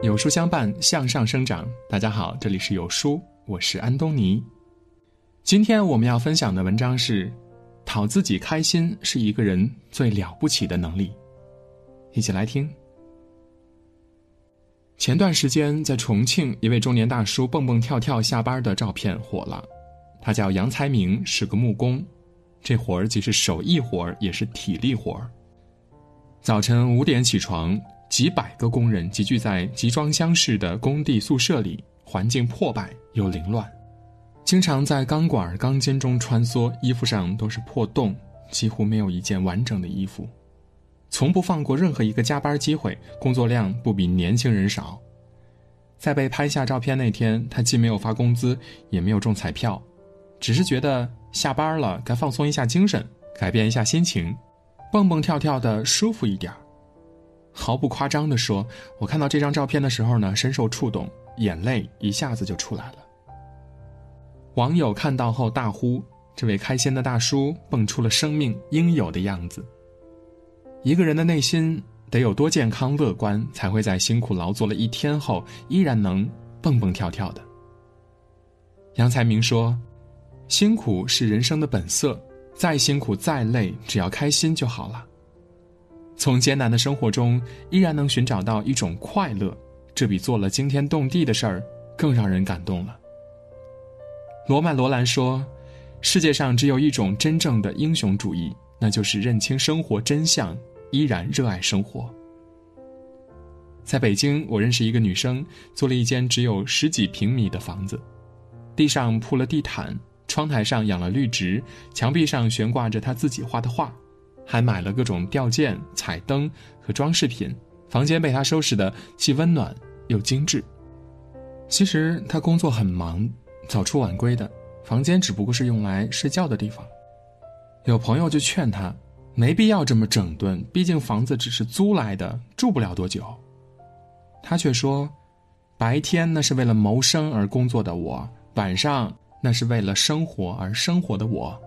有书相伴，向上生长。大家好，这里是有书，我是安东尼。今天我们要分享的文章是：讨自己开心是一个人最了不起的能力。一起来听。前段时间在重庆，一位中年大叔蹦蹦跳跳下班的照片火了。他叫杨才明，是个木工，这活儿既是手艺活儿，也是体力活儿。早晨五点起床。几百个工人集聚在集装箱式的工地宿舍里，环境破败又凌乱，经常在钢管、钢筋中穿梭，衣服上都是破洞，几乎没有一件完整的衣服，从不放过任何一个加班机会，工作量不比年轻人少。在被拍下照片那天，他既没有发工资，也没有中彩票，只是觉得下班了该放松一下精神，改变一下心情，蹦蹦跳跳的舒服一点毫不夸张地说，我看到这张照片的时候呢，深受触动，眼泪一下子就出来了。网友看到后大呼：“这位开心的大叔蹦出了生命应有的样子。”一个人的内心得有多健康乐观，才会在辛苦劳作了一天后，依然能蹦蹦跳跳的。杨才明说：“辛苦是人生的本色，再辛苦再累，只要开心就好了。”从艰难的生活中依然能寻找到一种快乐，这比做了惊天动地的事儿更让人感动了。罗曼·罗兰说：“世界上只有一种真正的英雄主义，那就是认清生活真相，依然热爱生活。”在北京，我认识一个女生，租了一间只有十几平米的房子，地上铺了地毯，窗台上养了绿植，墙壁上悬挂着她自己画的画。还买了各种吊件、彩灯和装饰品，房间被他收拾的既温暖又精致。其实他工作很忙，早出晚归的，房间只不过是用来睡觉的地方。有朋友就劝他，没必要这么整顿，毕竟房子只是租来的，住不了多久。他却说，白天那是为了谋生而工作的我，晚上那是为了生活而生活的我。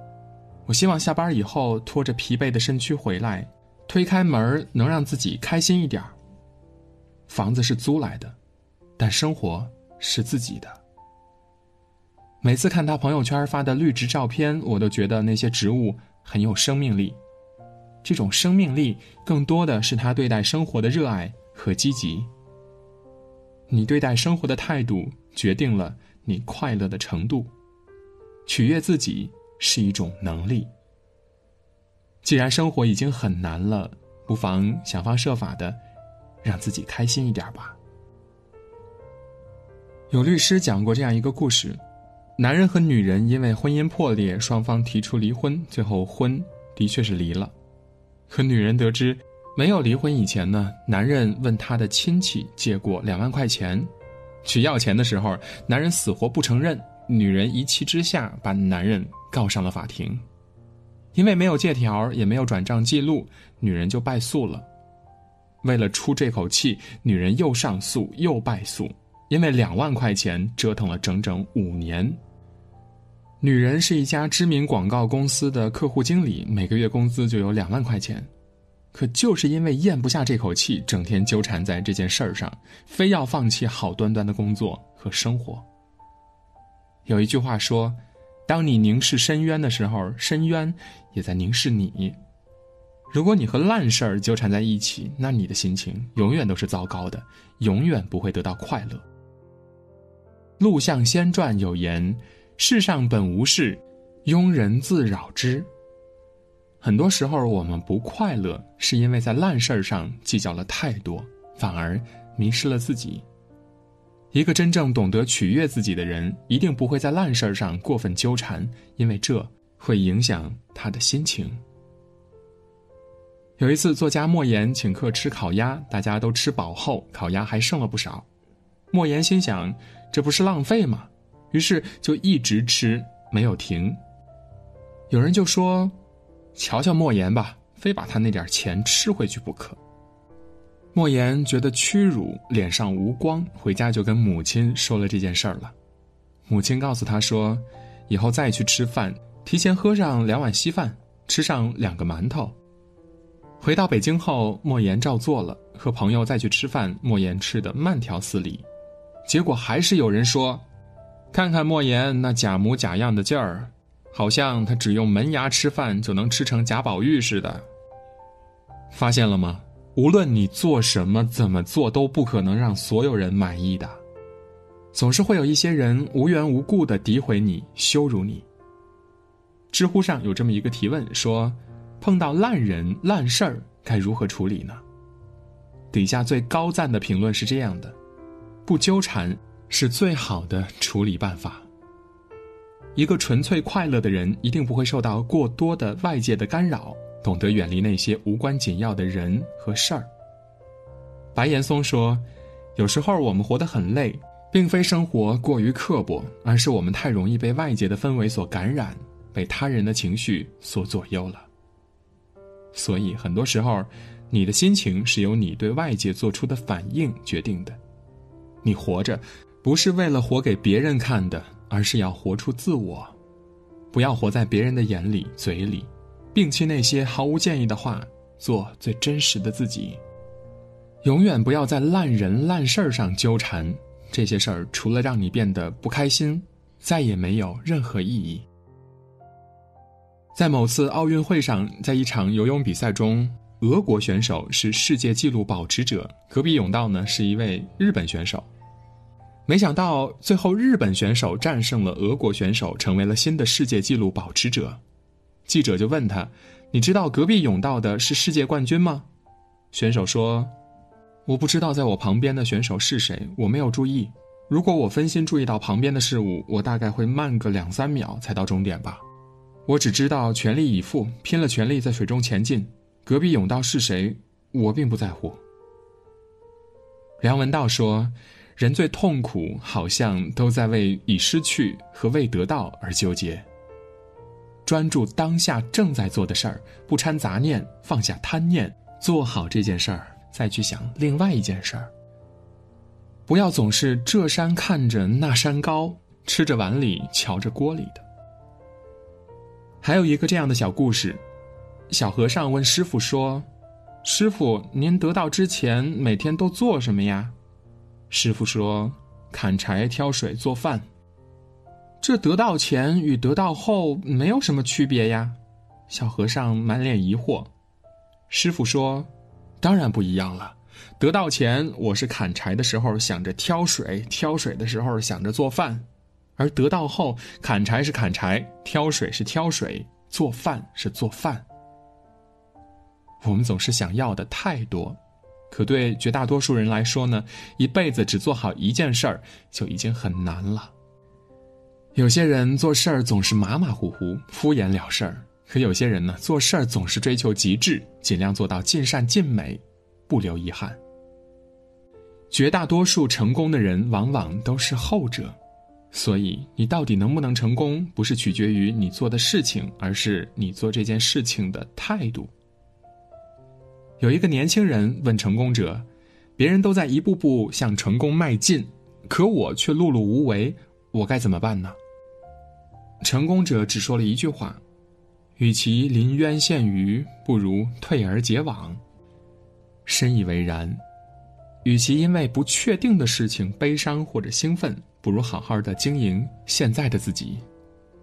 我希望下班以后拖着疲惫的身躯回来，推开门能让自己开心一点房子是租来的，但生活是自己的。每次看他朋友圈发的绿植照片，我都觉得那些植物很有生命力。这种生命力更多的是他对待生活的热爱和积极。你对待生活的态度，决定了你快乐的程度。取悦自己。是一种能力。既然生活已经很难了，不妨想方设法的让自己开心一点吧。有律师讲过这样一个故事：男人和女人因为婚姻破裂，双方提出离婚，最后婚的确是离了。可女人得知没有离婚以前呢，男人问他的亲戚借过两万块钱，去要钱的时候，男人死活不承认。女人一气之下把男人告上了法庭，因为没有借条也没有转账记录，女人就败诉了。为了出这口气，女人又上诉又败诉，因为两万块钱折腾了整整五年。女人是一家知名广告公司的客户经理，每个月工资就有两万块钱，可就是因为咽不下这口气，整天纠缠在这件事儿上，非要放弃好端端的工作和生活。有一句话说：“当你凝视深渊的时候，深渊也在凝视你。”如果你和烂事儿纠缠在一起，那你的心情永远都是糟糕的，永远不会得到快乐。《陆象仙传》有言：“世上本无事，庸人自扰之。”很多时候，我们不快乐，是因为在烂事儿上计较了太多，反而迷失了自己。一个真正懂得取悦自己的人，一定不会在烂事儿上过分纠缠，因为这会影响他的心情。有一次，作家莫言请客吃烤鸭，大家都吃饱后，烤鸭还剩了不少。莫言心想，这不是浪费吗？于是就一直吃，没有停。有人就说：“瞧瞧莫言吧，非把他那点钱吃回去不可。”莫言觉得屈辱，脸上无光，回家就跟母亲说了这件事儿了。母亲告诉他说：“以后再去吃饭，提前喝上两碗稀饭，吃上两个馒头。”回到北京后，莫言照做了，和朋友再去吃饭，莫言吃的慢条斯理，结果还是有人说：“看看莫言那假模假样的劲儿，好像他只用门牙吃饭就能吃成贾宝玉似的。”发现了吗？无论你做什么、怎么做，都不可能让所有人满意的，总是会有一些人无缘无故的诋毁你、羞辱你。知乎上有这么一个提问说。碰到烂人烂事儿该如何处理呢？底下最高赞的评论是这样的：不纠缠是最好的处理办法。一个纯粹快乐的人，一定不会受到过多的外界的干扰，懂得远离那些无关紧要的人和事儿。白岩松说：“有时候我们活得很累，并非生活过于刻薄，而是我们太容易被外界的氛围所感染，被他人的情绪所左右了。”所以，很多时候，你的心情是由你对外界做出的反应决定的。你活着，不是为了活给别人看的，而是要活出自我。不要活在别人的眼里、嘴里，摒弃那些毫无建议的话，做最真实的自己。永远不要在烂人烂事儿上纠缠，这些事儿除了让你变得不开心，再也没有任何意义。在某次奥运会上，在一场游泳比赛中，俄国选手是世界纪录保持者，隔壁泳道呢是一位日本选手。没想到最后日本选手战胜了俄国选手，成为了新的世界纪录保持者。记者就问他：“你知道隔壁甬道的是世界冠军吗？”选手说：“我不知道，在我旁边的选手是谁，我没有注意。如果我分心注意到旁边的事物，我大概会慢个两三秒才到终点吧。”我只知道全力以赴，拼了全力在水中前进。隔壁甬道是谁，我并不在乎。梁文道说：“人最痛苦，好像都在为已失去和未得到而纠结。专注当下正在做的事儿，不掺杂念，放下贪念，做好这件事儿，再去想另外一件事儿。不要总是这山看着那山高，吃着碗里，瞧着锅里的。”还有一个这样的小故事：小和尚问师傅说：“师傅，您得道之前每天都做什么呀？”师傅说：“砍柴、挑水、做饭。”这得到前与得到后没有什么区别呀？小和尚满脸疑惑。师傅说：“当然不一样了。得到前我是砍柴的时候想着挑水，挑水的时候想着做饭。”而得到后，砍柴是砍柴，挑水是挑水，做饭是做饭。我们总是想要的太多，可对绝大多数人来说呢，一辈子只做好一件事儿就已经很难了。有些人做事儿总是马马虎虎、敷衍了事儿，可有些人呢，做事儿总是追求极致，尽量做到尽善尽美，不留遗憾。绝大多数成功的人，往往都是后者。所以，你到底能不能成功，不是取决于你做的事情，而是你做这件事情的态度。有一个年轻人问成功者：“别人都在一步步向成功迈进，可我却碌碌无为，我该怎么办呢？”成功者只说了一句话：“与其临渊羡鱼，不如退而结网。”深以为然。与其因为不确定的事情悲伤或者兴奋。不如好好的经营现在的自己，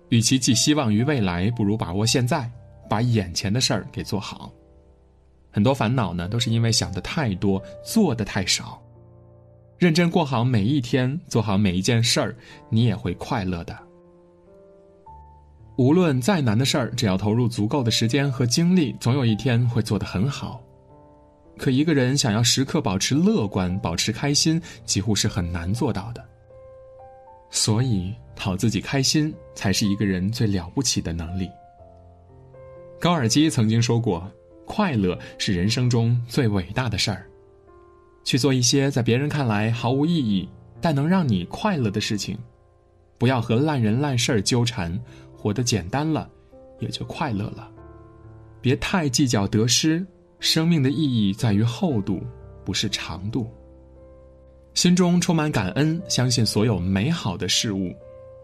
与其寄希望于未来，不如把握现在，把眼前的事儿给做好。很多烦恼呢，都是因为想的太多，做的太少。认真过好每一天，做好每一件事儿，你也会快乐的。无论再难的事儿，只要投入足够的时间和精力，总有一天会做得很好。可一个人想要时刻保持乐观、保持开心，几乎是很难做到的。所以，讨自己开心才是一个人最了不起的能力。高尔基曾经说过：“快乐是人生中最伟大的事儿。”去做一些在别人看来毫无意义，但能让你快乐的事情。不要和烂人烂事儿纠缠，活得简单了，也就快乐了。别太计较得失，生命的意义在于厚度，不是长度。心中充满感恩，相信所有美好的事物。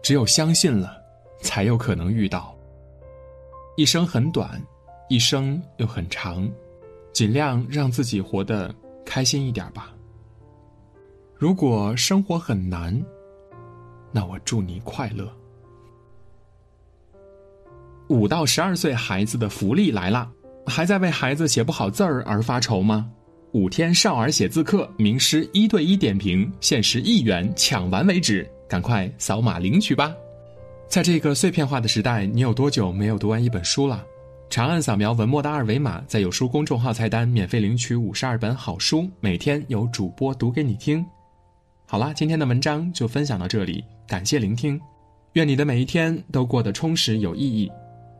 只有相信了，才有可能遇到。一生很短，一生又很长，尽量让自己活得开心一点吧。如果生活很难，那我祝你快乐。五到十二岁孩子的福利来了，还在为孩子写不好字儿而发愁吗？五天少儿写字课，名师一对一点评，限时一元，抢完为止，赶快扫码领取吧！在这个碎片化的时代，你有多久没有读完一本书了？长按扫描文末的二维码，在有书公众号菜单免费领取五十二本好书，每天有主播读给你听。好啦，今天的文章就分享到这里，感谢聆听，愿你的每一天都过得充实有意义。